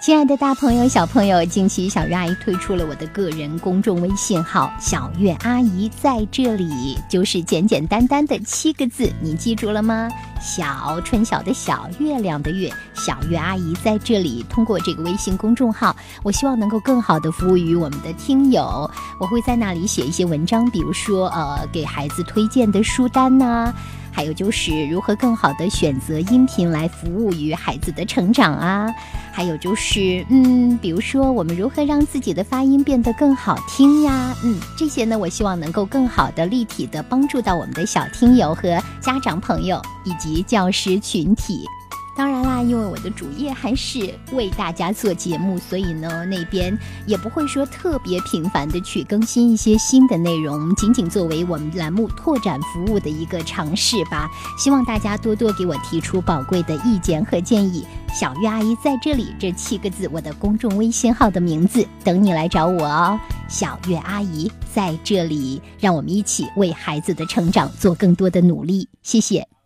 亲爱的，大朋友、小朋友，近期小月阿姨推出了我的个人公众微信号“小月阿姨在这里”，就是简简单单的七个字，你记住了吗？小春晓的小，月亮的月，小月阿姨在这里。通过这个微信公众号，我希望能够更好的服务于我们的听友。我会在那里写一些文章，比如说呃，给孩子推荐的书单呐。还有就是如何更好的选择音频来服务于孩子的成长啊，还有就是嗯，比如说我们如何让自己的发音变得更好听呀，嗯，这些呢，我希望能够更好的立体的帮助到我们的小听友和家长朋友以及教师群体。当然啦，因为我的主业还是为大家做节目，所以呢，那边也不会说特别频繁的去更新一些新的内容，仅仅作为我们栏目拓展服务的一个尝试吧。希望大家多多给我提出宝贵的意见和建议。小月阿姨在这里，这七个字，我的公众微信号的名字，等你来找我哦。小月阿姨在这里，让我们一起为孩子的成长做更多的努力。谢谢。